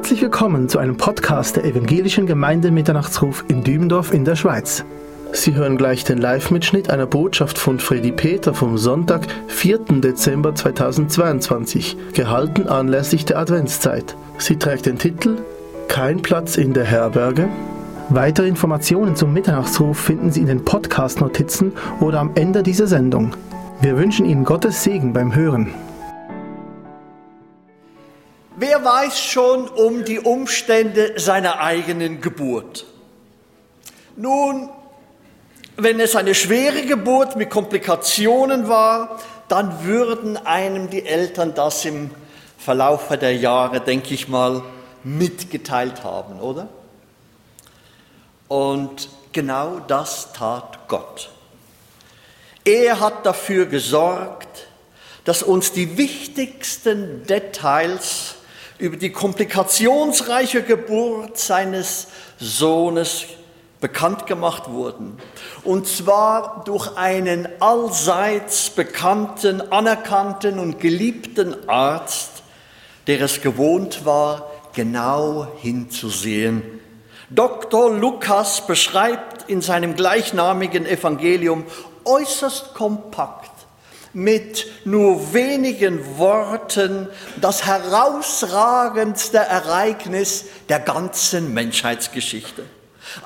Herzlich willkommen zu einem Podcast der Evangelischen Gemeinde Mitternachtsruf in Dübendorf in der Schweiz. Sie hören gleich den Live-Mitschnitt einer Botschaft von Freddy Peter vom Sonntag, 4. Dezember 2022, gehalten anlässlich der Adventszeit. Sie trägt den Titel Kein Platz in der Herberge. Weitere Informationen zum Mitternachtsruf finden Sie in den Podcast-Notizen oder am Ende dieser Sendung. Wir wünschen Ihnen Gottes Segen beim Hören. Wer weiß schon um die Umstände seiner eigenen Geburt? Nun, wenn es eine schwere Geburt mit Komplikationen war, dann würden einem die Eltern das im Verlauf der Jahre, denke ich mal, mitgeteilt haben, oder? Und genau das tat Gott. Er hat dafür gesorgt, dass uns die wichtigsten Details über die komplikationsreiche Geburt seines Sohnes bekannt gemacht wurden. Und zwar durch einen allseits bekannten, anerkannten und geliebten Arzt, der es gewohnt war, genau hinzusehen. Dr. Lukas beschreibt in seinem gleichnamigen Evangelium äußerst kompakt mit nur wenigen Worten das herausragendste Ereignis der ganzen Menschheitsgeschichte.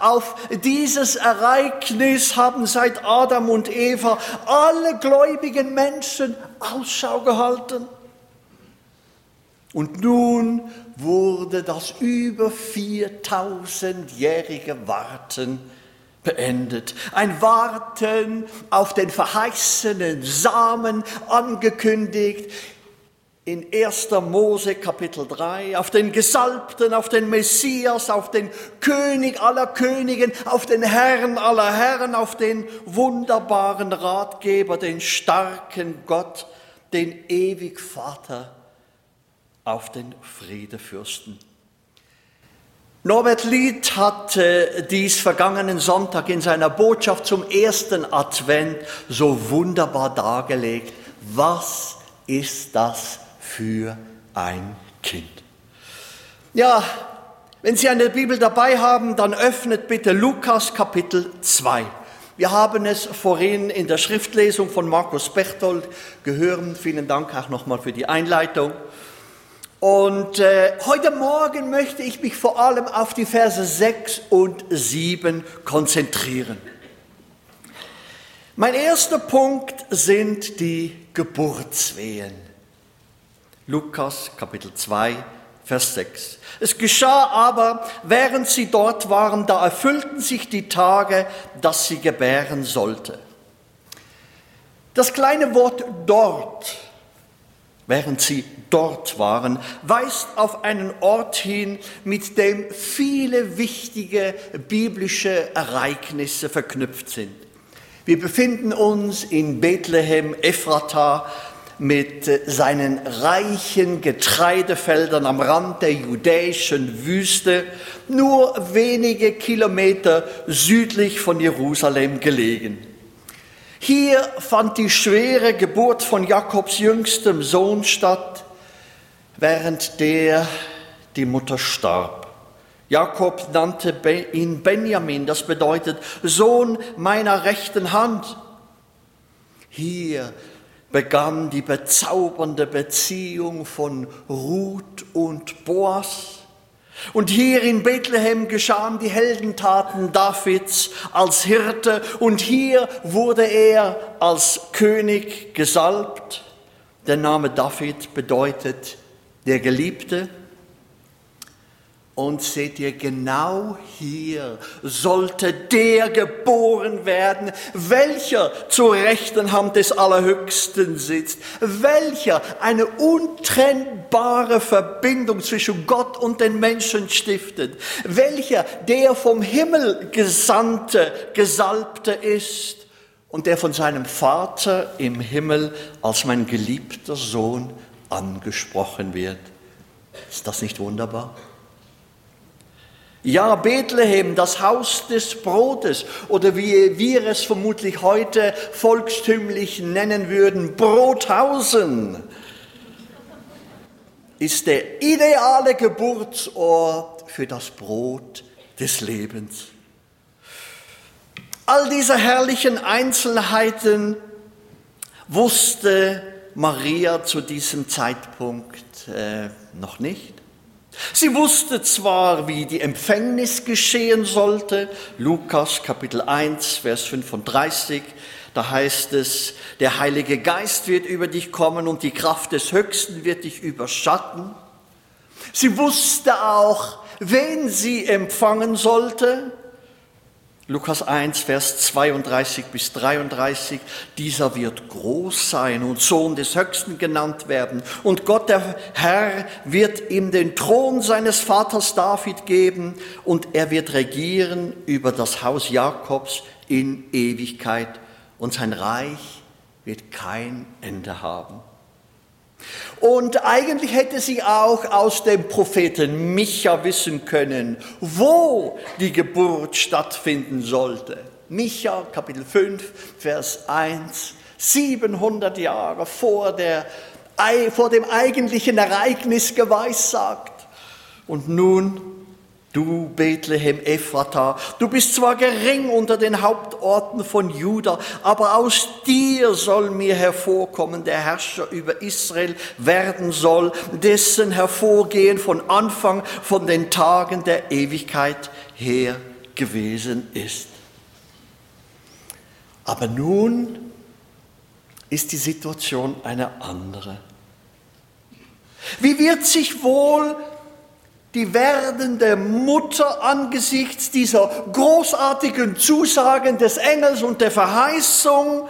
Auf dieses Ereignis haben seit Adam und Eva alle gläubigen Menschen Ausschau gehalten. Und nun wurde das über 4000-jährige Warten beendet. Ein Warten auf den verheißenen Samen angekündigt in 1. Mose Kapitel 3, auf den Gesalbten, auf den Messias, auf den König aller Königen, auf den Herrn aller Herren, auf den wunderbaren Ratgeber, den starken Gott, den ewig Vater, auf den Friedefürsten. Norbert Lied hat dies vergangenen Sonntag in seiner Botschaft zum ersten Advent so wunderbar dargelegt. Was ist das für ein Kind? Ja, wenn Sie eine Bibel dabei haben, dann öffnet bitte Lukas Kapitel 2. Wir haben es vorhin in der Schriftlesung von Markus Bechtold gehört. Vielen Dank auch nochmal für die Einleitung. Und äh, heute Morgen möchte ich mich vor allem auf die Verse 6 und 7 konzentrieren. Mein erster Punkt sind die Geburtswehen. Lukas Kapitel 2, Vers 6. Es geschah aber, während sie dort waren, da erfüllten sich die Tage, dass sie gebären sollte. Das kleine Wort dort während sie dort waren, weist auf einen Ort hin, mit dem viele wichtige biblische Ereignisse verknüpft sind. Wir befinden uns in Bethlehem, Ephrata, mit seinen reichen Getreidefeldern am Rand der judäischen Wüste, nur wenige Kilometer südlich von Jerusalem gelegen. Hier fand die schwere Geburt von Jakobs jüngstem Sohn statt, während der die Mutter starb. Jakob nannte ihn Benjamin, das bedeutet Sohn meiner rechten Hand. Hier begann die bezaubernde Beziehung von Ruth und Boas. Und hier in Bethlehem geschahen die Heldentaten Davids als Hirte und hier wurde er als König gesalbt. Der Name David bedeutet der Geliebte. Und seht ihr, genau hier sollte der geboren werden, welcher zur rechten Hand des Allerhöchsten sitzt, welcher eine untrennbare Verbindung zwischen Gott und den Menschen stiftet, welcher der vom Himmel gesandte, gesalbte ist und der von seinem Vater im Himmel als mein geliebter Sohn angesprochen wird. Ist das nicht wunderbar? Ja, Bethlehem, das Haus des Brotes oder wie wir es vermutlich heute volkstümlich nennen würden, Brothausen. ist der ideale Geburtsort für das Brot des Lebens. All diese herrlichen Einzelheiten wusste Maria zu diesem Zeitpunkt äh, noch nicht. Sie wusste zwar, wie die Empfängnis geschehen sollte, Lukas Kapitel 1, Vers 35, da heißt es, der Heilige Geist wird über dich kommen und die Kraft des Höchsten wird dich überschatten. Sie wusste auch, wen sie empfangen sollte. Lukas 1, Vers 32 bis 33, dieser wird groß sein und Sohn des Höchsten genannt werden. Und Gott der Herr wird ihm den Thron seines Vaters David geben und er wird regieren über das Haus Jakobs in Ewigkeit und sein Reich wird kein Ende haben. Und eigentlich hätte sie auch aus dem Propheten Micha wissen können, wo die Geburt stattfinden sollte. Micha Kapitel 5, Vers 1, 700 Jahre vor, der, vor dem eigentlichen Ereignis geweissagt. Und nun Du Bethlehem Ephrata, du bist zwar gering unter den Hauptorten von Juda, aber aus dir soll mir hervorkommen, der Herrscher über Israel werden soll, dessen Hervorgehen von Anfang von den Tagen der Ewigkeit her gewesen ist. Aber nun ist die Situation eine andere. Wie wird sich wohl die werdende Mutter angesichts dieser großartigen Zusagen des Engels und der Verheißung,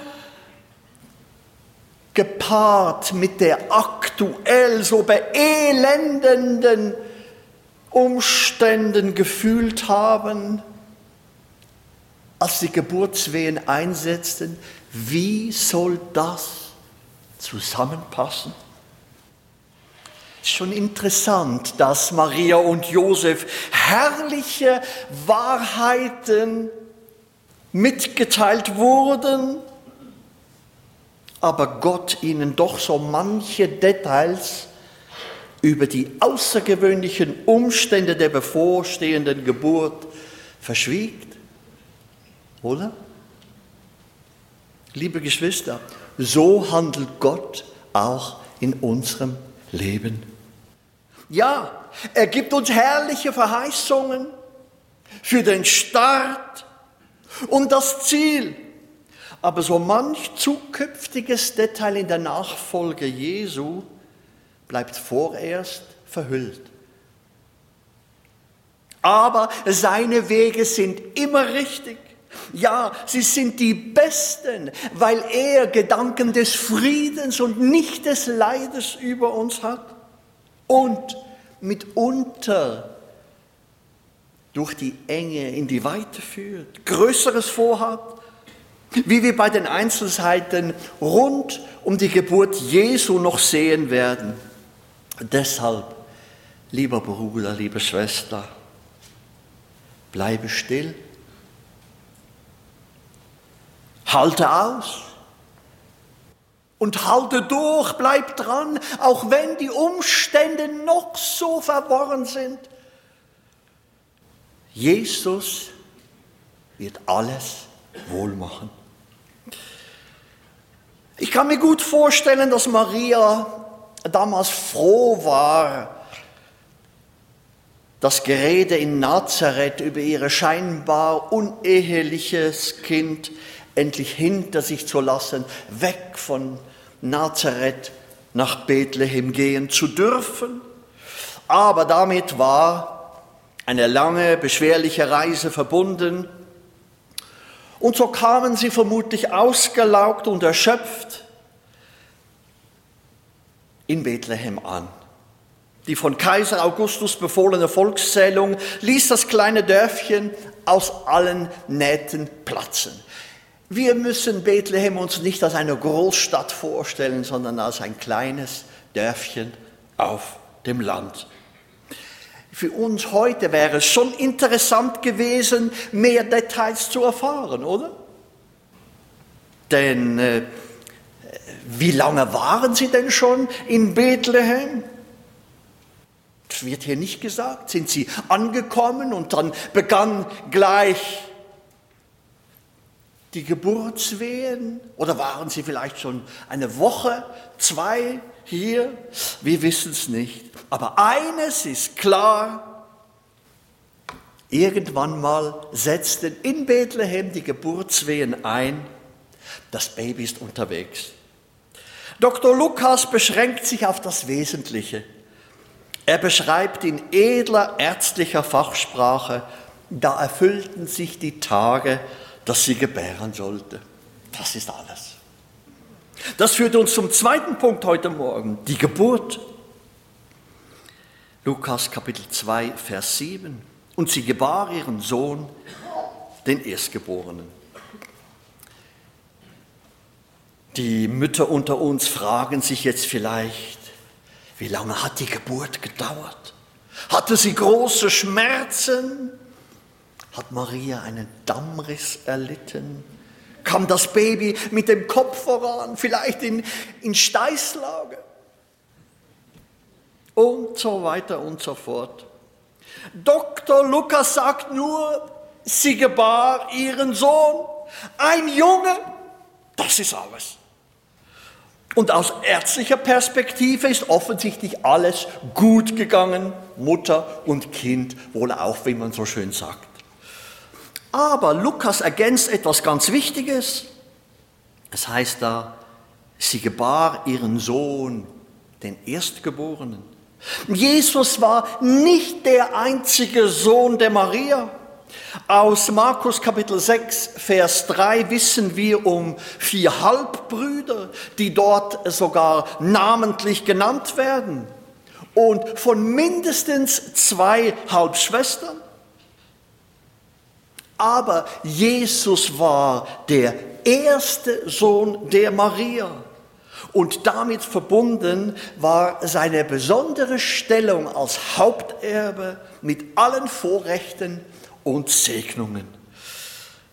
gepaart mit der aktuell so beelendenden Umständen gefühlt haben, als die Geburtswehen einsetzten, wie soll das zusammenpassen? Schon interessant, dass Maria und Josef herrliche Wahrheiten mitgeteilt wurden, aber Gott ihnen doch so manche Details über die außergewöhnlichen Umstände der bevorstehenden Geburt verschwiegt. Oder? Liebe Geschwister, so handelt Gott auch in unserem Leben. Ja, er gibt uns herrliche Verheißungen für den Start und das Ziel. Aber so manch zukünftiges Detail in der Nachfolge Jesu bleibt vorerst verhüllt. Aber seine Wege sind immer richtig. Ja, sie sind die besten, weil er Gedanken des Friedens und nicht des Leides über uns hat und mitunter durch die Enge in die Weite führt, Größeres vorhat, wie wir bei den Einzelheiten rund um die Geburt Jesu noch sehen werden. Deshalb, lieber Bruder, liebe Schwester, bleibe still, halte aus und halte durch, bleib dran, auch wenn die Umstände noch so verworren sind. Jesus wird alles wohl machen. Ich kann mir gut vorstellen, dass Maria damals froh war, das Gerede in Nazareth über ihr scheinbar uneheliches Kind endlich hinter sich zu lassen, weg von Nazareth nach Bethlehem gehen zu dürfen. Aber damit war eine lange, beschwerliche Reise verbunden. Und so kamen sie vermutlich ausgelaugt und erschöpft in Bethlehem an. Die von Kaiser Augustus befohlene Volkszählung ließ das kleine Dörfchen aus allen Nähten platzen. Wir müssen Bethlehem uns nicht als eine Großstadt vorstellen, sondern als ein kleines Dörfchen auf dem Land. Für uns heute wäre es schon interessant gewesen, mehr Details zu erfahren, oder? Denn äh, wie lange waren Sie denn schon in Bethlehem? Das wird hier nicht gesagt. Sind sie angekommen und dann begann gleich die Geburtswehen? Oder waren sie vielleicht schon eine Woche, zwei hier? Wir wissen es nicht. Aber eines ist klar. Irgendwann mal setzten in Bethlehem die Geburtswehen ein. Das Baby ist unterwegs. Dr. Lukas beschränkt sich auf das Wesentliche. Er beschreibt in edler ärztlicher Fachsprache, da erfüllten sich die Tage, dass sie gebären sollte. Das ist alles. Das führt uns zum zweiten Punkt heute Morgen, die Geburt. Lukas Kapitel 2, Vers 7. Und sie gebar ihren Sohn, den Erstgeborenen. Die Mütter unter uns fragen sich jetzt vielleicht, wie lange hat die Geburt gedauert? Hatte sie große Schmerzen? Hat Maria einen Dammriss erlitten? Kam das Baby mit dem Kopf voran, vielleicht in, in Steißlage? Und so weiter und so fort. Dr. Lukas sagt nur, sie gebar ihren Sohn, ein Junge, das ist alles. Und aus ärztlicher Perspektive ist offensichtlich alles gut gegangen, Mutter und Kind wohl auch, wie man so schön sagt. Aber Lukas ergänzt etwas ganz Wichtiges. Es heißt da, sie gebar ihren Sohn, den Erstgeborenen. Jesus war nicht der einzige Sohn der Maria. Aus Markus Kapitel 6, Vers 3 wissen wir um vier Halbbrüder, die dort sogar namentlich genannt werden. Und von mindestens zwei Halbschwestern. Aber Jesus war der erste Sohn der Maria. Und damit verbunden war seine besondere Stellung als Haupterbe mit allen Vorrechten und Segnungen.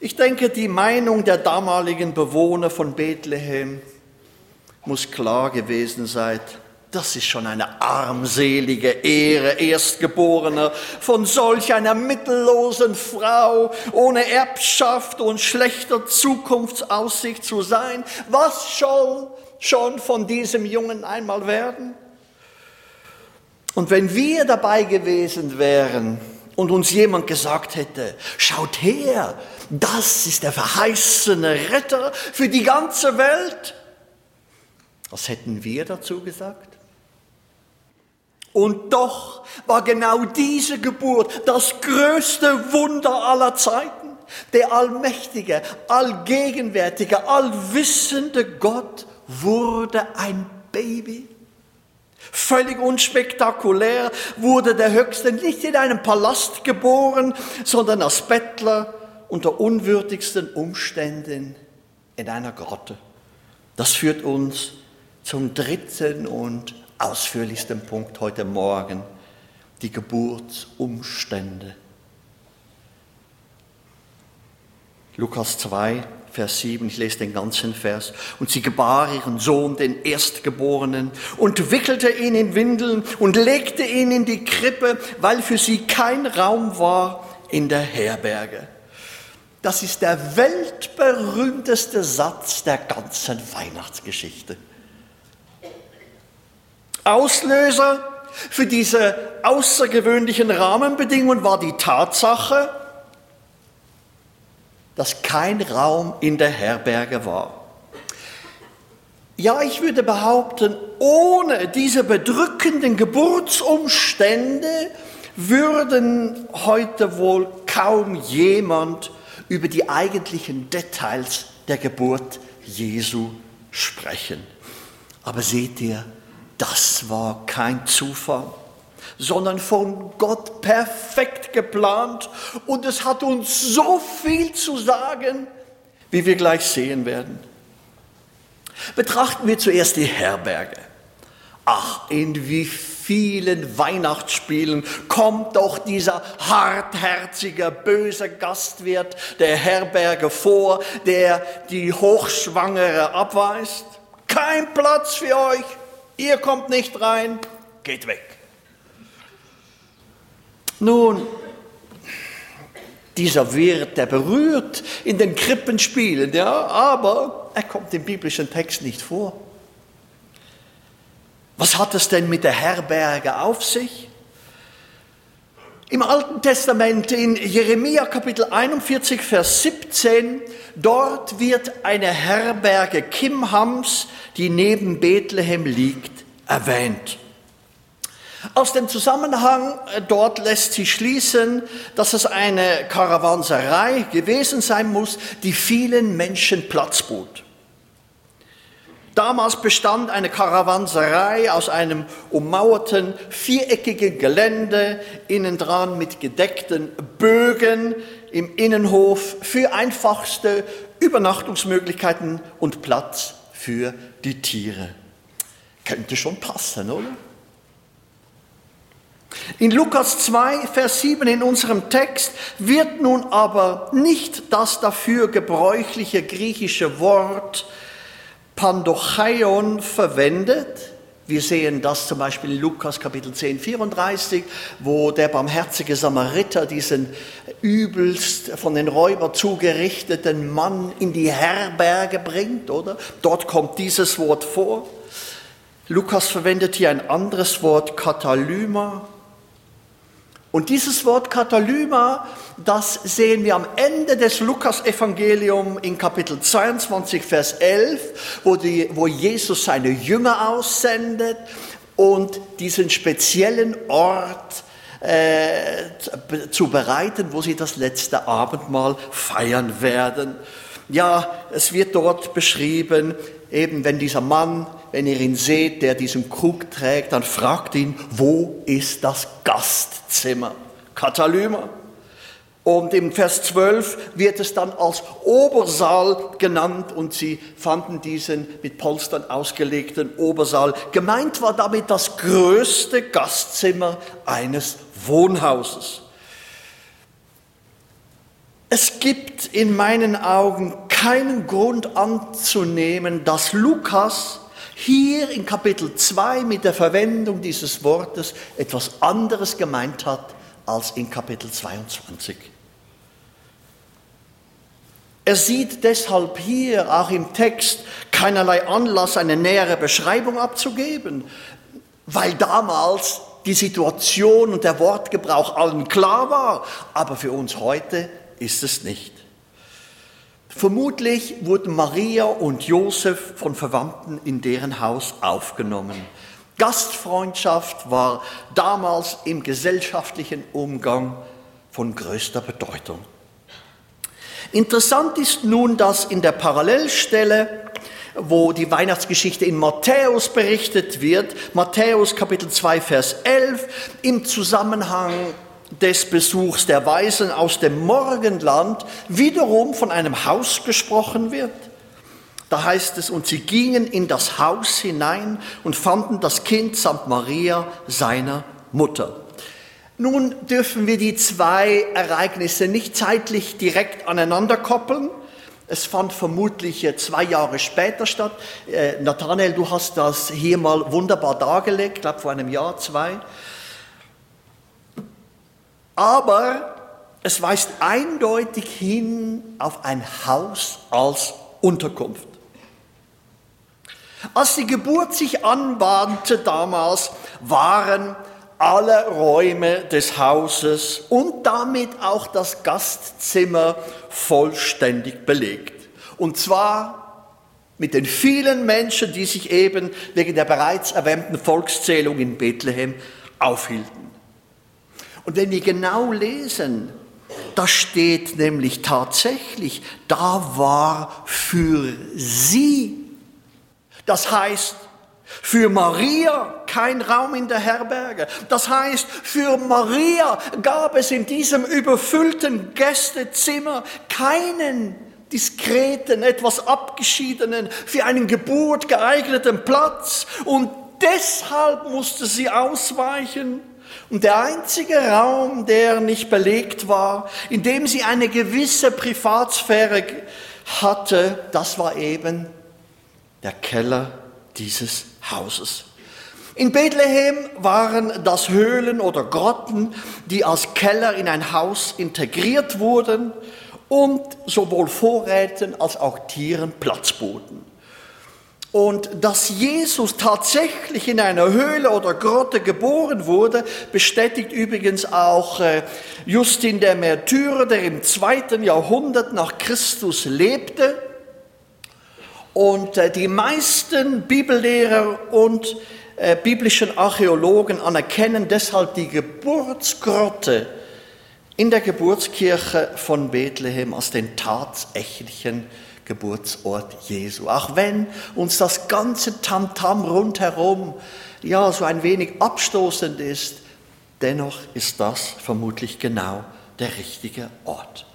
Ich denke, die Meinung der damaligen Bewohner von Bethlehem muss klar gewesen sein. Das ist schon eine armselige Ehre, Erstgeborener von solch einer mittellosen Frau ohne Erbschaft und schlechter Zukunftsaussicht zu sein. Was soll schon von diesem Jungen einmal werden? Und wenn wir dabei gewesen wären, und uns jemand gesagt hätte, schaut her, das ist der verheißene Retter für die ganze Welt, was hätten wir dazu gesagt? Und doch war genau diese Geburt das größte Wunder aller Zeiten. Der allmächtige, allgegenwärtige, allwissende Gott wurde ein Baby. Völlig unspektakulär wurde der Höchste nicht in einem Palast geboren, sondern als Bettler unter unwürdigsten Umständen in einer Grotte. Das führt uns zum dritten und ausführlichsten Punkt heute Morgen, die Geburtsumstände. Lukas 2, Vers 7, ich lese den ganzen Vers. Und sie gebar ihren Sohn, den Erstgeborenen, und wickelte ihn in Windeln und legte ihn in die Krippe, weil für sie kein Raum war in der Herberge. Das ist der weltberühmteste Satz der ganzen Weihnachtsgeschichte. Auslöser für diese außergewöhnlichen Rahmenbedingungen war die Tatsache, dass kein Raum in der Herberge war. Ja, ich würde behaupten, ohne diese bedrückenden Geburtsumstände würden heute wohl kaum jemand über die eigentlichen Details der Geburt Jesu sprechen. Aber seht ihr, das war kein Zufall sondern von Gott perfekt geplant und es hat uns so viel zu sagen, wie wir gleich sehen werden. Betrachten wir zuerst die Herberge. Ach, in wie vielen Weihnachtsspielen kommt doch dieser hartherzige, böse Gastwirt der Herberge vor, der die Hochschwangere abweist. Kein Platz für euch, ihr kommt nicht rein, geht weg. Nun, dieser Wirt, der berührt in den Krippenspielen, ja, aber er kommt im biblischen Text nicht vor. Was hat es denn mit der Herberge auf sich? Im Alten Testament in Jeremia Kapitel 41, Vers 17, dort wird eine Herberge Kimhams, die neben Bethlehem liegt, erwähnt. Aus dem Zusammenhang äh, dort lässt sich schließen, dass es eine Karawanserei gewesen sein muss, die vielen Menschen Platz bot. Damals bestand eine Karawanserei aus einem ummauerten, viereckigen Gelände, innen dran mit gedeckten Bögen im Innenhof für einfachste Übernachtungsmöglichkeiten und Platz für die Tiere. Könnte schon passen, oder? In Lukas 2, Vers 7 in unserem Text wird nun aber nicht das dafür gebräuchliche griechische Wort Pandochaion verwendet. Wir sehen das zum Beispiel in Lukas Kapitel 10, 34, wo der barmherzige Samariter diesen übelst von den Räubern zugerichteten Mann in die Herberge bringt, oder? Dort kommt dieses Wort vor. Lukas verwendet hier ein anderes Wort, Katalyma, und dieses Wort Katalyma, das sehen wir am Ende des Lukas-Evangelium in Kapitel 22, Vers 11, wo, die, wo Jesus seine Jünger aussendet und diesen speziellen Ort äh, zu bereiten, wo sie das letzte Abendmahl feiern werden. Ja, es wird dort beschrieben, eben wenn dieser Mann, wenn ihr ihn seht, der diesen Krug trägt, dann fragt ihn, wo ist das Gastzimmer? Katalyma. Und im Vers 12 wird es dann als Obersaal genannt und sie fanden diesen mit Polstern ausgelegten Obersaal. Gemeint war damit das größte Gastzimmer eines Wohnhauses. Es gibt in meinen Augen keinen Grund anzunehmen, dass Lukas hier in Kapitel 2 mit der Verwendung dieses Wortes etwas anderes gemeint hat als in Kapitel 22. Er sieht deshalb hier auch im Text keinerlei Anlass, eine nähere Beschreibung abzugeben, weil damals die Situation und der Wortgebrauch allen klar war, aber für uns heute ist es nicht. Vermutlich wurden Maria und Josef von Verwandten in deren Haus aufgenommen. Gastfreundschaft war damals im gesellschaftlichen Umgang von größter Bedeutung. Interessant ist nun, dass in der Parallelstelle, wo die Weihnachtsgeschichte in Matthäus berichtet wird, Matthäus Kapitel 2, Vers 11, im Zusammenhang des Besuchs der Weisen aus dem Morgenland wiederum von einem Haus gesprochen wird. Da heißt es, und sie gingen in das Haus hinein und fanden das Kind samt Maria, seiner Mutter. Nun dürfen wir die zwei Ereignisse nicht zeitlich direkt aneinander koppeln. Es fand vermutlich zwei Jahre später statt. Äh, Nathanael, du hast das hier mal wunderbar dargelegt, ich glaube vor einem Jahr, zwei aber es weist eindeutig hin auf ein Haus als Unterkunft. Als die Geburt sich anbahnte damals, waren alle Räume des Hauses und damit auch das Gastzimmer vollständig belegt. Und zwar mit den vielen Menschen, die sich eben wegen der bereits erwähnten Volkszählung in Bethlehem aufhielten. Und wenn wir genau lesen, da steht nämlich tatsächlich, da war für sie, das heißt, für Maria kein Raum in der Herberge. Das heißt, für Maria gab es in diesem überfüllten Gästezimmer keinen diskreten, etwas abgeschiedenen, für einen Geburt geeigneten Platz. Und deshalb musste sie ausweichen und der einzige Raum, der nicht belegt war, in dem sie eine gewisse Privatsphäre hatte, das war eben der Keller dieses Hauses. In Bethlehem waren das Höhlen oder Grotten, die als Keller in ein Haus integriert wurden und sowohl Vorräten als auch Tieren Platz boten. Und dass Jesus tatsächlich in einer Höhle oder Grotte geboren wurde, bestätigt übrigens auch äh, Justin der Märtyrer, der im zweiten Jahrhundert nach Christus lebte. Und äh, die meisten Bibellehrer und äh, biblischen Archäologen anerkennen deshalb die Geburtsgrotte in der Geburtskirche von Bethlehem als den tatsächlichen Geburtsort Jesu. Auch wenn uns das ganze Tamtam rundherum ja so ein wenig abstoßend ist, dennoch ist das vermutlich genau der richtige Ort.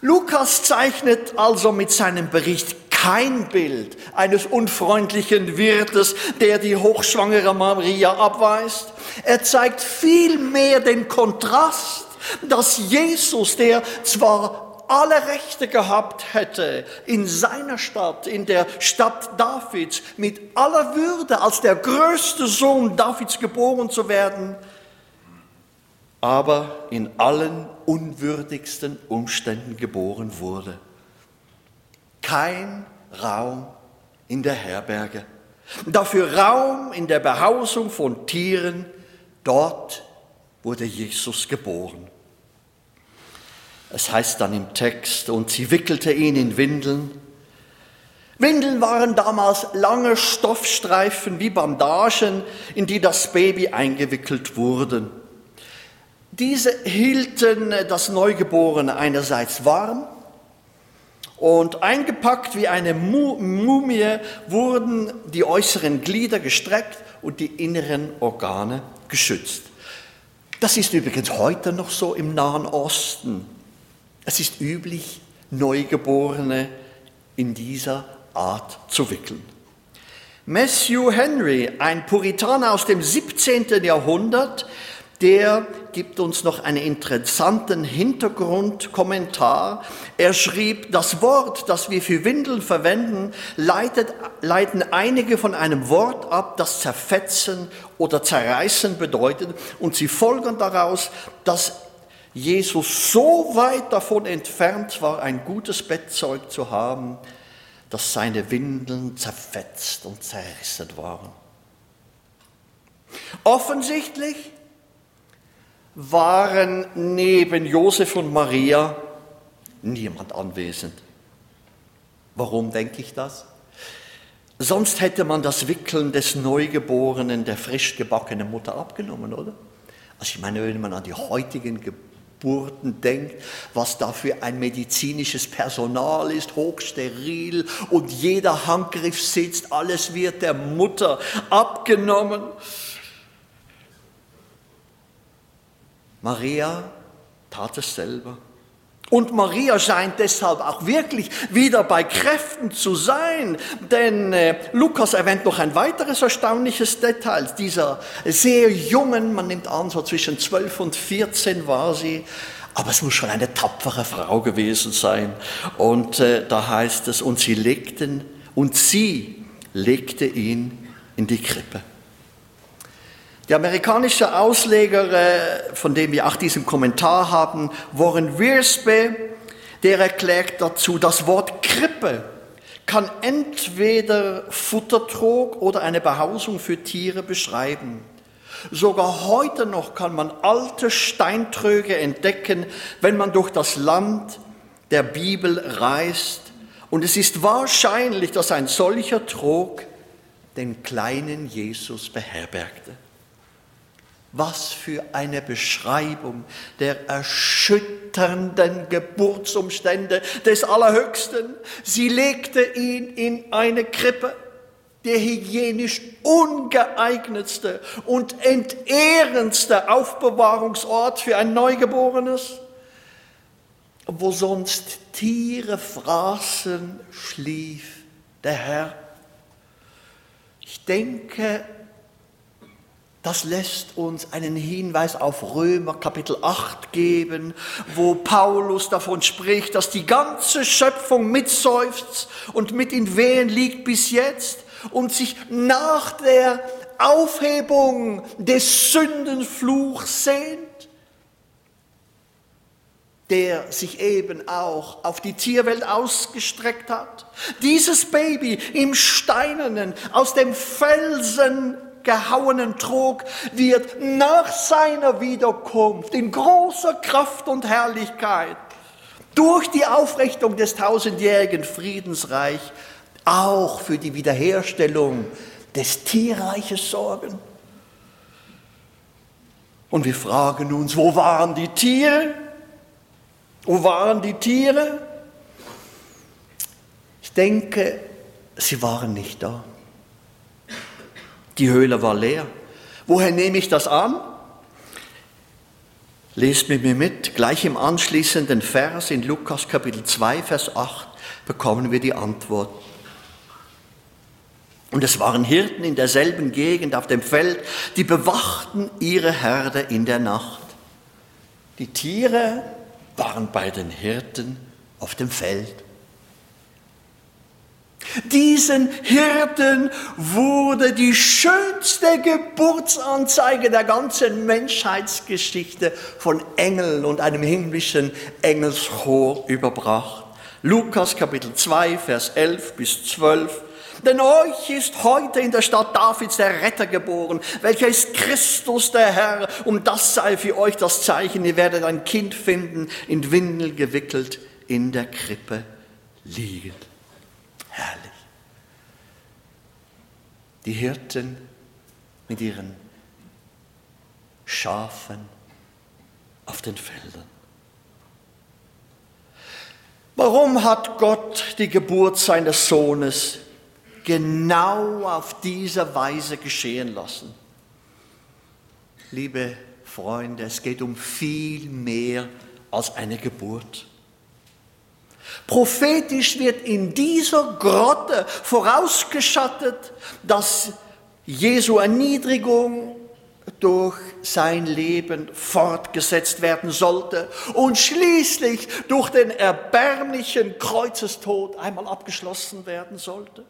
Lukas zeichnet also mit seinem Bericht kein Bild eines unfreundlichen Wirtes, der die hochschwangere Maria abweist. Er zeigt vielmehr den Kontrast, dass Jesus, der zwar alle Rechte gehabt hätte, in seiner Stadt, in der Stadt Davids, mit aller Würde als der größte Sohn Davids geboren zu werden, aber in allen unwürdigsten Umständen geboren wurde. Kein Raum in der Herberge, dafür Raum in der Behausung von Tieren, dort wurde Jesus geboren. Es heißt dann im Text, und sie wickelte ihn in Windeln. Windeln waren damals lange Stoffstreifen wie Bandagen, in die das Baby eingewickelt wurde. Diese hielten das Neugeborene einerseits warm und eingepackt wie eine Mumie wurden die äußeren Glieder gestreckt und die inneren Organe geschützt. Das ist übrigens heute noch so im Nahen Osten. Es ist üblich, Neugeborene in dieser Art zu wickeln. Matthew Henry, ein Puritaner aus dem 17. Jahrhundert, der gibt uns noch einen interessanten Hintergrundkommentar. Er schrieb, das Wort, das wir für Windeln verwenden, leitet, leiten einige von einem Wort ab, das zerfetzen oder zerreißen bedeutet, und sie folgern daraus, dass Jesus so weit davon entfernt war, ein gutes Bettzeug zu haben, dass seine Windeln zerfetzt und zerrissen waren. Offensichtlich waren neben Josef und Maria niemand anwesend. Warum denke ich das? Sonst hätte man das Wickeln des Neugeborenen der frisch gebackenen Mutter abgenommen, oder? Also ich meine, wenn man an die heutigen Geburten Geburten denkt, was da für ein medizinisches Personal ist, hochsteril und jeder Handgriff sitzt, alles wird der Mutter abgenommen. Maria tat es selber. Und Maria scheint deshalb auch wirklich wieder bei Kräften zu sein, denn äh, Lukas erwähnt noch ein weiteres erstaunliches Detail. Dieser sehr jungen, man nimmt an, so zwischen 12 und 14 war sie, aber es muss schon eine tapfere Frau gewesen sein. Und äh, da heißt es, und sie legten, und sie legte ihn in die Krippe. Der amerikanische Ausleger, äh, von dem wir auch diesen Kommentar haben, Warren Wiersbe, der erklärt dazu, das Wort Krippe kann entweder Futtertrog oder eine Behausung für Tiere beschreiben. Sogar heute noch kann man alte Steintröge entdecken, wenn man durch das Land der Bibel reist. Und es ist wahrscheinlich, dass ein solcher Trog den kleinen Jesus beherbergte. Was für eine Beschreibung der erschütternden Geburtsumstände des Allerhöchsten. Sie legte ihn in eine Krippe, der hygienisch ungeeignetste und entehrendste Aufbewahrungsort für ein Neugeborenes, wo sonst Tiere fraßen, schlief der Herr. Ich denke, das lässt uns einen Hinweis auf Römer Kapitel 8 geben, wo Paulus davon spricht, dass die ganze Schöpfung mitseufzt und mit in Wehen liegt bis jetzt und sich nach der Aufhebung des Sündenfluchs sehnt, der sich eben auch auf die Tierwelt ausgestreckt hat. Dieses Baby im steinernen, aus dem Felsen gehauenen Trog wird nach seiner Wiederkunft in großer Kraft und Herrlichkeit durch die Aufrichtung des tausendjährigen Friedensreich auch für die Wiederherstellung des Tierreiches sorgen. Und wir fragen uns, wo waren die Tiere? Wo waren die Tiere? Ich denke, sie waren nicht da. Die Höhle war leer. Woher nehme ich das an? Lest mit mir mit, gleich im anschließenden Vers in Lukas Kapitel 2, Vers 8 bekommen wir die Antwort. Und es waren Hirten in derselben Gegend auf dem Feld, die bewachten ihre Herde in der Nacht. Die Tiere waren bei den Hirten auf dem Feld. Diesen Hirten wurde die schönste Geburtsanzeige der ganzen Menschheitsgeschichte von Engeln und einem himmlischen Engelschor überbracht. Lukas Kapitel 2, Vers 11 bis 12. Denn euch ist heute in der Stadt Davids der Retter geboren, welcher ist Christus der Herr. Und das sei für euch das Zeichen. Ihr werdet ein Kind finden, in Windel gewickelt, in der Krippe liegend. Die Hirten mit ihren Schafen auf den Feldern. Warum hat Gott die Geburt seines Sohnes genau auf diese Weise geschehen lassen? Liebe Freunde, es geht um viel mehr als eine Geburt. Prophetisch wird in dieser Grotte vorausgeschattet, dass Jesu Erniedrigung durch sein Leben fortgesetzt werden sollte und schließlich durch den erbärmlichen Kreuzestod einmal abgeschlossen werden sollte.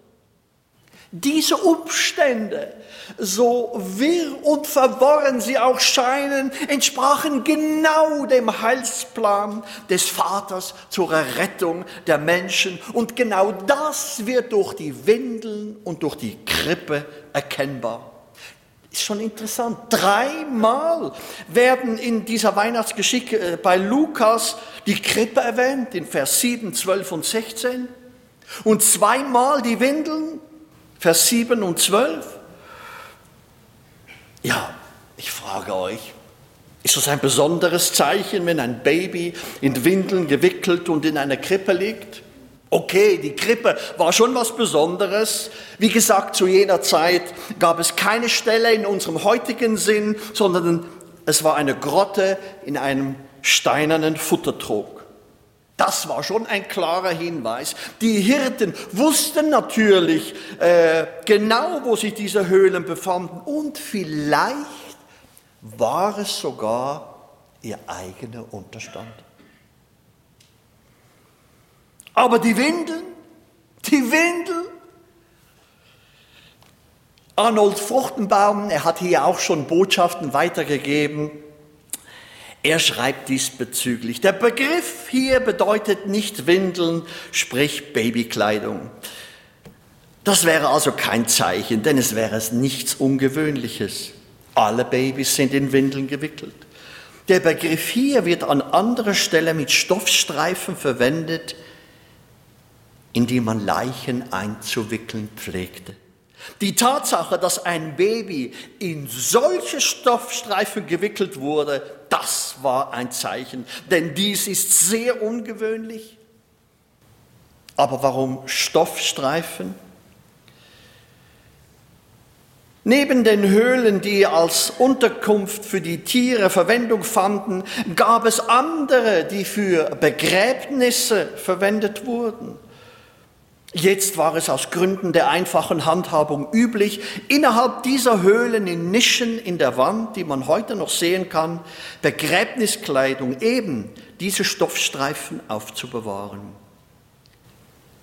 Diese Umstände, so wirr und verworren sie auch scheinen, entsprachen genau dem Heilsplan des Vaters zur Errettung der Menschen. Und genau das wird durch die Windeln und durch die Krippe erkennbar. Ist schon interessant. Dreimal werden in dieser Weihnachtsgeschichte äh, bei Lukas die Krippe erwähnt, in Vers 7, 12 und 16. Und zweimal die Windeln Vers 7 und 12. Ja, ich frage euch, ist das ein besonderes Zeichen, wenn ein Baby in Windeln gewickelt und in einer Krippe liegt? Okay, die Krippe war schon was Besonderes. Wie gesagt, zu jener Zeit gab es keine Stelle in unserem heutigen Sinn, sondern es war eine Grotte in einem steinernen Futtertrog. Das war schon ein klarer Hinweis. Die Hirten wussten natürlich äh, genau, wo sich diese Höhlen befanden und vielleicht war es sogar ihr eigener Unterstand. Aber die Windeln, die Windeln, Arnold Fruchtenbaum, er hat hier auch schon Botschaften weitergegeben, er schreibt diesbezüglich, der Begriff hier bedeutet nicht Windeln, sprich Babykleidung. Das wäre also kein Zeichen, denn es wäre nichts Ungewöhnliches. Alle Babys sind in Windeln gewickelt. Der Begriff hier wird an anderer Stelle mit Stoffstreifen verwendet, in die man Leichen einzuwickeln pflegte. Die Tatsache, dass ein Baby in solche Stoffstreifen gewickelt wurde, das war ein Zeichen, denn dies ist sehr ungewöhnlich. Aber warum Stoffstreifen? Neben den Höhlen, die als Unterkunft für die Tiere Verwendung fanden, gab es andere, die für Begräbnisse verwendet wurden. Jetzt war es aus Gründen der einfachen Handhabung üblich, innerhalb dieser Höhlen in Nischen in der Wand, die man heute noch sehen kann, Begräbniskleidung, eben diese Stoffstreifen aufzubewahren.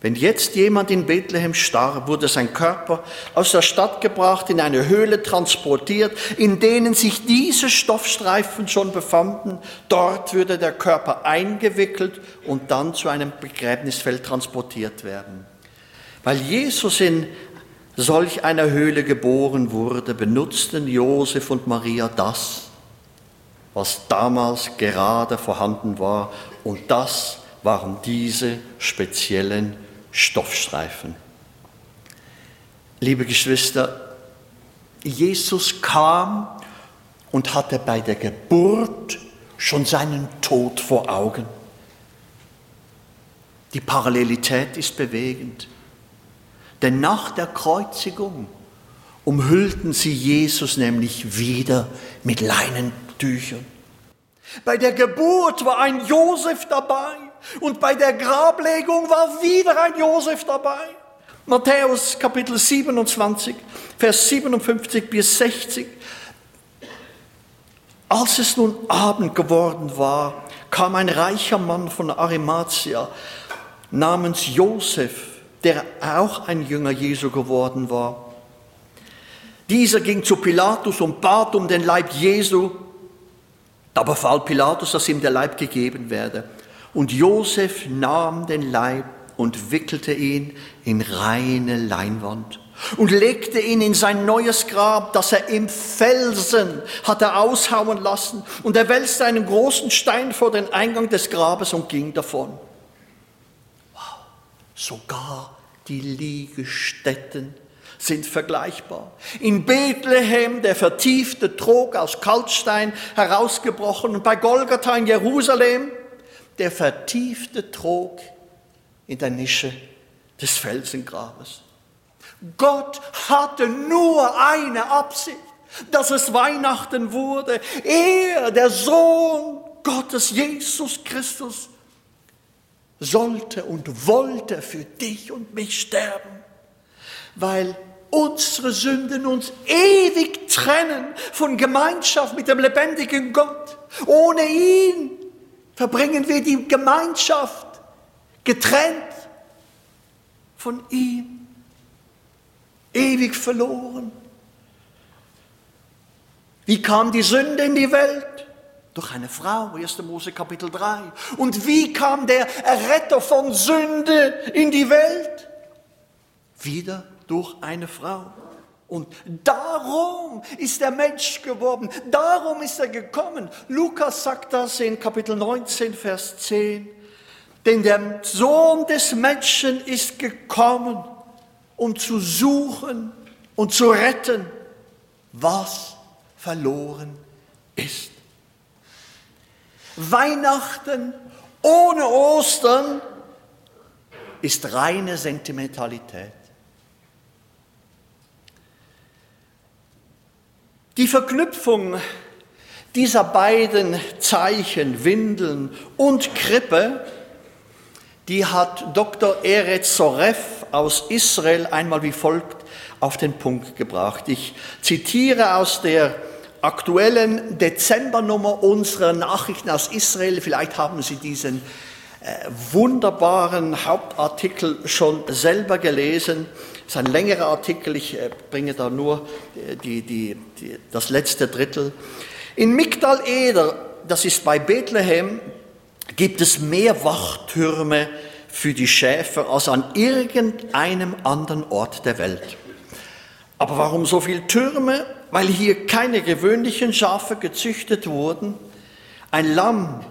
Wenn jetzt jemand in Bethlehem starb, wurde sein Körper aus der Stadt gebracht, in eine Höhle transportiert, in denen sich diese Stoffstreifen schon befanden. Dort würde der Körper eingewickelt und dann zu einem Begräbnisfeld transportiert werden. Weil Jesus in solch einer Höhle geboren wurde, benutzten Josef und Maria das, was damals gerade vorhanden war, und das waren diese speziellen Stoffstreifen. Liebe Geschwister, Jesus kam und hatte bei der Geburt schon seinen Tod vor Augen. Die Parallelität ist bewegend. Denn nach der Kreuzigung umhüllten sie Jesus nämlich wieder mit Leinentüchern. Bei der Geburt war ein Josef dabei. Und bei der Grablegung war wieder ein Josef dabei. Matthäus Kapitel 27, Vers 57 bis 60. Als es nun Abend geworden war, kam ein reicher Mann von Arimathea namens Josef, der auch ein Jünger Jesu geworden war. Dieser ging zu Pilatus und bat um den Leib Jesu. Da befahl Pilatus, dass ihm der Leib gegeben werde. Und Josef nahm den Leib und wickelte ihn in reine Leinwand und legte ihn in sein neues Grab, das er im Felsen hatte aushauen lassen. Und er wälzte einen großen Stein vor den Eingang des Grabes und ging davon. Sogar die Liegestätten sind vergleichbar. In Bethlehem der vertiefte Trog aus Kalkstein herausgebrochen und bei Golgatha in Jerusalem der vertiefte Trog in der Nische des Felsengrabes. Gott hatte nur eine Absicht, dass es Weihnachten wurde. Er, der Sohn Gottes, Jesus Christus, sollte und wollte für dich und mich sterben, weil unsere Sünden uns ewig trennen von Gemeinschaft mit dem lebendigen Gott. Ohne ihn verbringen wir die Gemeinschaft getrennt von ihm, ewig verloren. Wie kam die Sünde in die Welt? Durch eine Frau, 1. Mose Kapitel 3. Und wie kam der Erretter von Sünde in die Welt? Wieder durch eine Frau. Und darum ist der Mensch geworden, darum ist er gekommen. Lukas sagt das in Kapitel 19, Vers 10. Denn der Sohn des Menschen ist gekommen, um zu suchen und zu retten, was verloren ist. Weihnachten ohne Ostern ist reine Sentimentalität. Die Verknüpfung dieser beiden Zeichen, Windeln und Krippe, die hat Dr. Eretz Soref aus Israel einmal wie folgt auf den Punkt gebracht. Ich zitiere aus der aktuellen Dezembernummer unserer Nachrichten aus Israel. Vielleicht haben Sie diesen äh, wunderbaren Hauptartikel schon selber gelesen. Es ist ein längerer Artikel, ich äh, bringe da nur äh, die, die, die, das letzte Drittel. In Migdal Eder, das ist bei Bethlehem, gibt es mehr Wachtürme für die Schäfer als an irgendeinem anderen Ort der Welt. Aber warum so viele Türme? Weil hier keine gewöhnlichen Schafe gezüchtet wurden. Ein Lamm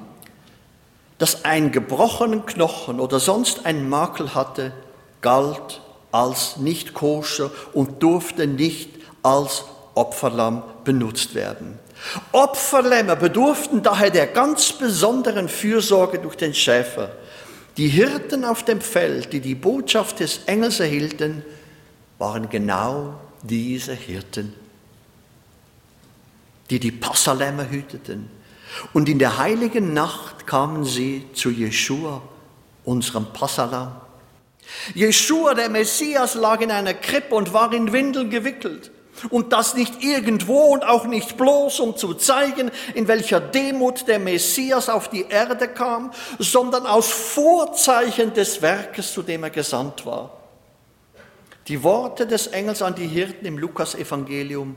das einen gebrochenen Knochen oder sonst einen Makel hatte, galt als nicht koscher und durfte nicht als Opferlamm benutzt werden. Opferlämmer bedurften daher der ganz besonderen Fürsorge durch den Schäfer. Die Hirten auf dem Feld, die die Botschaft des Engels erhielten, waren genau diese Hirten, die die Passalämmer hüteten, und in der heiligen Nacht kamen sie zu Jeschua, unserem Passalam. Jeschua, der Messias, lag in einer Krippe und war in Windeln gewickelt. Und das nicht irgendwo und auch nicht bloß, um zu zeigen, in welcher Demut der Messias auf die Erde kam, sondern aus Vorzeichen des Werkes, zu dem er gesandt war. Die Worte des Engels an die Hirten im Lukasevangelium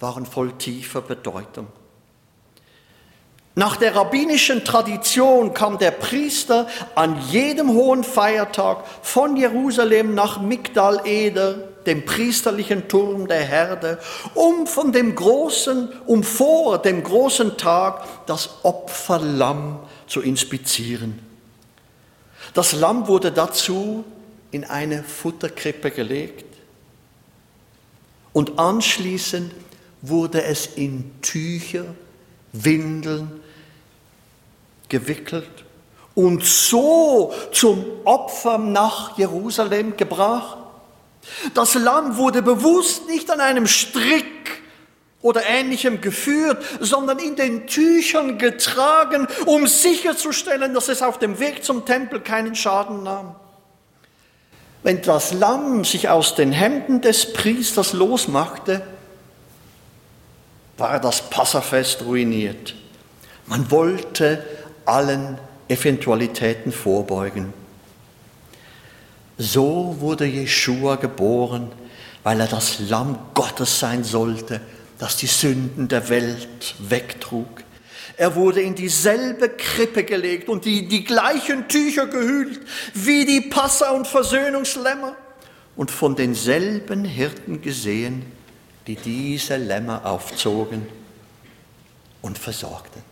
waren voll tiefer Bedeutung. Nach der rabbinischen Tradition kam der Priester an jedem hohen Feiertag von Jerusalem nach Migdal Eder, dem priesterlichen Turm der Herde, um von dem großen, um vor dem großen Tag das Opferlamm zu inspizieren. Das Lamm wurde dazu in eine Futterkrippe gelegt und anschließend wurde es in Tücher, Windeln gewickelt und so zum Opfer nach Jerusalem gebracht. Das Lamm wurde bewusst nicht an einem Strick oder ähnlichem geführt, sondern in den Tüchern getragen, um sicherzustellen, dass es auf dem Weg zum Tempel keinen Schaden nahm. Wenn das Lamm sich aus den Händen des Priesters losmachte, war das Passafest ruiniert. Man wollte allen Eventualitäten vorbeugen. So wurde Jeschua geboren, weil er das Lamm Gottes sein sollte, das die Sünden der Welt wegtrug. Er wurde in dieselbe Krippe gelegt und die, die gleichen Tücher gehüllt wie die Passa- und Versöhnungslämmer und von denselben Hirten gesehen, die diese Lämmer aufzogen und versorgten.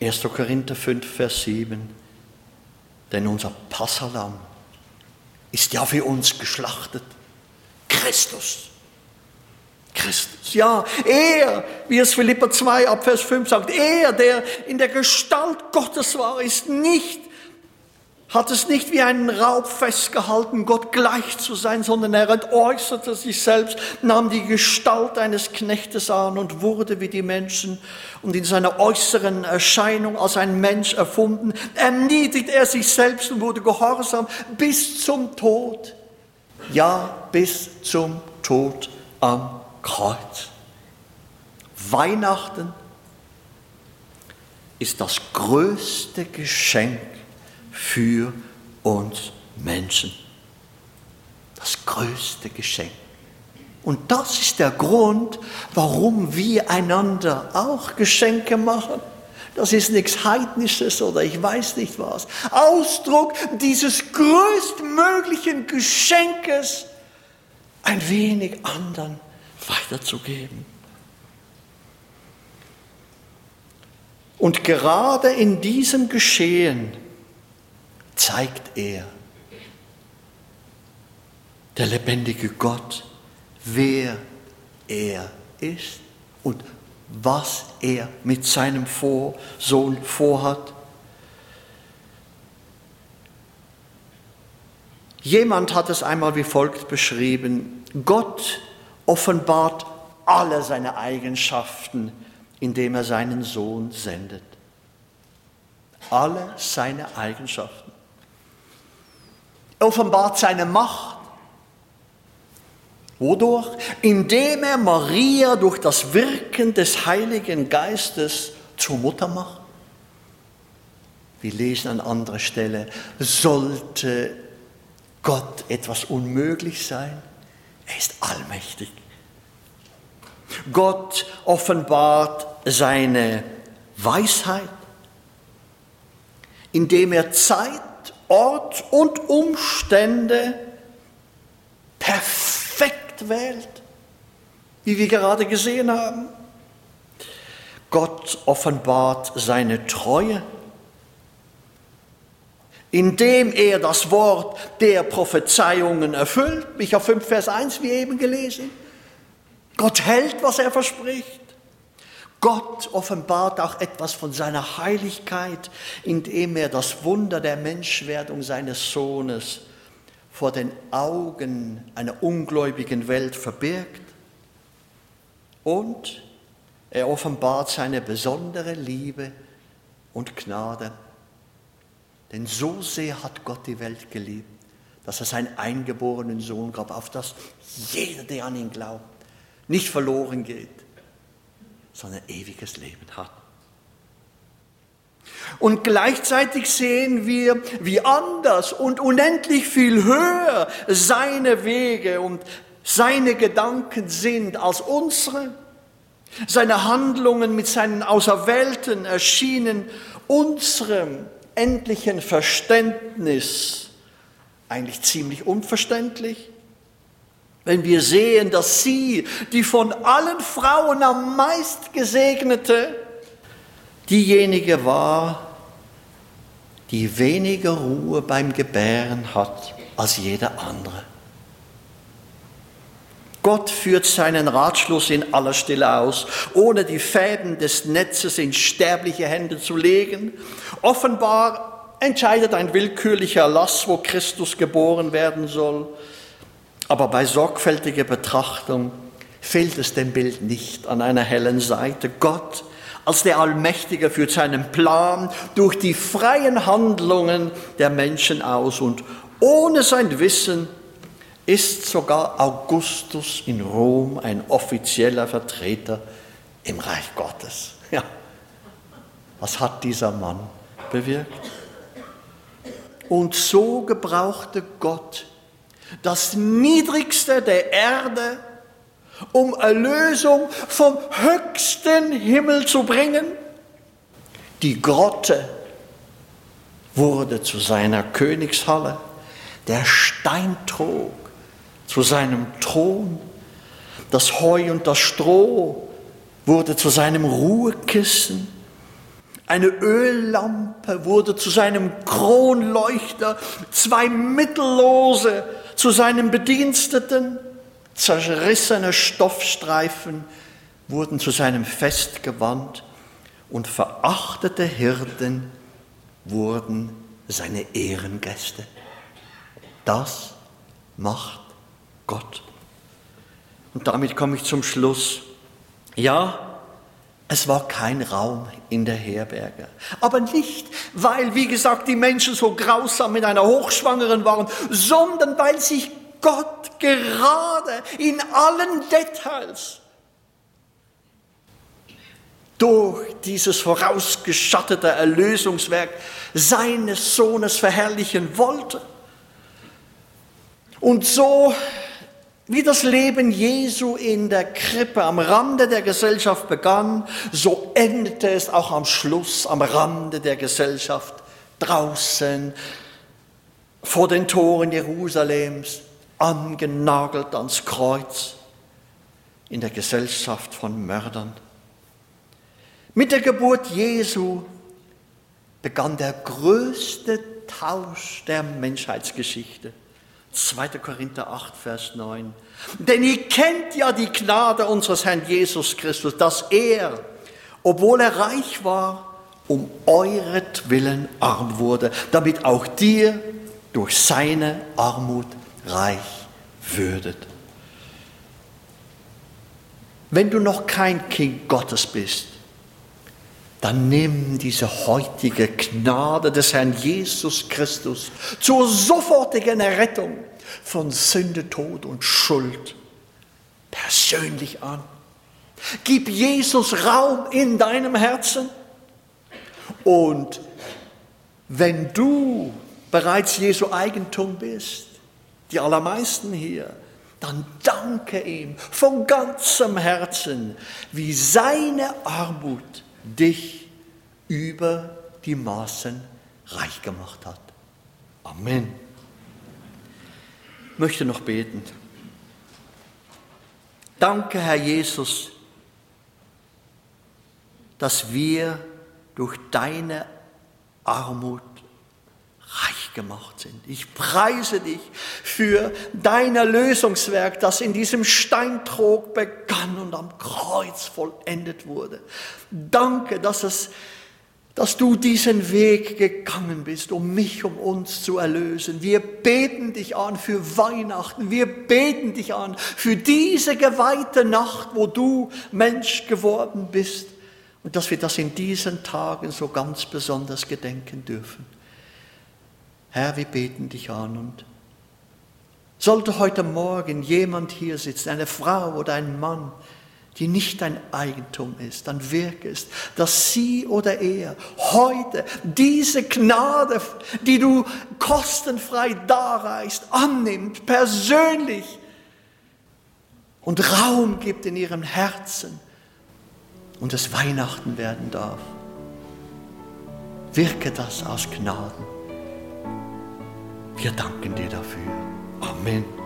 1. Korinther 5, Vers 7. Denn unser Passalam ist ja für uns geschlachtet. Christus. Christus, ja, er, wie es Philippa 2 ab Vers 5 sagt, er, der in der Gestalt Gottes war, ist nicht hat es nicht wie einen Raub festgehalten, Gott gleich zu sein, sondern er entäußerte sich selbst, nahm die Gestalt eines Knechtes an und wurde wie die Menschen und in seiner äußeren Erscheinung als ein Mensch erfunden, erniedrigt er sich selbst und wurde gehorsam bis zum Tod. Ja, bis zum Tod am Kreuz. Weihnachten ist das größte Geschenk für uns Menschen. Das größte Geschenk. Und das ist der Grund, warum wir einander auch Geschenke machen. Das ist nichts Heidnisches oder ich weiß nicht was. Ausdruck dieses größtmöglichen Geschenkes, ein wenig anderen weiterzugeben. Und gerade in diesem Geschehen zeigt er, der lebendige Gott, wer er ist und was er mit seinem Sohn vorhat. Jemand hat es einmal wie folgt beschrieben, Gott offenbart alle seine Eigenschaften, indem er seinen Sohn sendet. Alle seine Eigenschaften offenbart seine Macht. Wodurch? Indem er Maria durch das Wirken des Heiligen Geistes zur Mutter macht. Wir lesen an anderer Stelle, sollte Gott etwas unmöglich sein? Er ist allmächtig. Gott offenbart seine Weisheit, indem er Zeit Ort und Umstände perfekt wählt, wie wir gerade gesehen haben. Gott offenbart seine Treue, indem er das Wort der Prophezeiungen erfüllt. Micha 5, Vers 1, wie eben gelesen. Gott hält, was er verspricht. Gott offenbart auch etwas von seiner Heiligkeit, indem er das Wunder der Menschwerdung seines Sohnes vor den Augen einer ungläubigen Welt verbirgt. Und er offenbart seine besondere Liebe und Gnade. Denn so sehr hat Gott die Welt geliebt, dass er seinen eingeborenen Sohn gab, auf dass jeder, der an ihn glaubt, nicht verloren geht, sondern ewiges Leben hat. Und gleichzeitig sehen wir, wie anders und unendlich viel höher seine Wege und seine Gedanken sind als unsere. Seine Handlungen mit seinen Auserwählten erschienen unserem endlichen Verständnis eigentlich ziemlich unverständlich. Wenn wir sehen, dass sie, die von allen Frauen am meist gesegnete, diejenige war, die weniger Ruhe beim Gebären hat als jeder andere. Gott führt seinen Ratschluss in aller Stille aus, ohne die Fäden des Netzes in sterbliche Hände zu legen. Offenbar entscheidet ein willkürlicher Erlass, wo Christus geboren werden soll. Aber bei sorgfältiger Betrachtung fehlt es dem Bild nicht an einer hellen Seite. Gott als der Allmächtige führt seinen Plan durch die freien Handlungen der Menschen aus und ohne sein Wissen ist sogar Augustus in Rom ein offizieller Vertreter im Reich Gottes. Ja. Was hat dieser Mann bewirkt? Und so gebrauchte Gott das Niedrigste der Erde, um Erlösung vom höchsten Himmel zu bringen. Die Grotte wurde zu seiner Königshalle, der Steintrog zu seinem Thron. Das Heu und das Stroh wurde zu seinem Ruhekissen. Eine Öllampe wurde zu seinem Kronleuchter, zwei Mittellose zu seinem Bediensteten, zerrissene Stoffstreifen wurden zu seinem Festgewand und verachtete Hirten wurden seine Ehrengäste. Das macht Gott. Und damit komme ich zum Schluss. Ja, es war kein Raum in der Herberge. Aber nicht, weil, wie gesagt, die Menschen so grausam mit einer Hochschwangeren waren, sondern weil sich Gott gerade in allen Details durch dieses vorausgeschattete Erlösungswerk seines Sohnes verherrlichen wollte. Und so wie das Leben Jesu in der Krippe am Rande der Gesellschaft begann, so endete es auch am Schluss am Rande der Gesellschaft draußen vor den Toren Jerusalems, angenagelt ans Kreuz in der Gesellschaft von Mördern. Mit der Geburt Jesu begann der größte Tausch der Menschheitsgeschichte. 2. Korinther 8, Vers 9. Denn ihr kennt ja die Gnade unseres Herrn Jesus Christus, dass er, obwohl er reich war, um euretwillen arm wurde, damit auch dir durch seine Armut reich würdet. Wenn du noch kein Kind Gottes bist, dann nimm diese heutige Gnade des Herrn Jesus Christus zur sofortigen Errettung von Sünde, Tod und Schuld persönlich an. Gib Jesus Raum in deinem Herzen. Und wenn du bereits Jesu Eigentum bist, die allermeisten hier, dann danke ihm von ganzem Herzen, wie seine Armut dich über die Maßen reich gemacht hat. Amen. Möchte noch beten. Danke, Herr Jesus, dass wir durch deine Armut reich gemacht sind. Ich preise dich für dein Erlösungswerk, das in diesem Steintrog begann und am Kreuz vollendet wurde. Danke, dass es dass du diesen Weg gegangen bist, um mich, um uns zu erlösen. Wir beten dich an für Weihnachten. Wir beten dich an für diese geweihte Nacht, wo du Mensch geworden bist. Und dass wir das in diesen Tagen so ganz besonders gedenken dürfen. Herr, wir beten dich an und Sollte heute Morgen jemand hier sitzen, eine Frau oder ein Mann, die nicht dein Eigentum ist, dann wirke es, dass sie oder er heute diese Gnade, die du kostenfrei darreichst, annimmt, persönlich und Raum gibt in ihrem Herzen und es Weihnachten werden darf. Wirke das aus Gnaden. Wir danken dir dafür. Amen.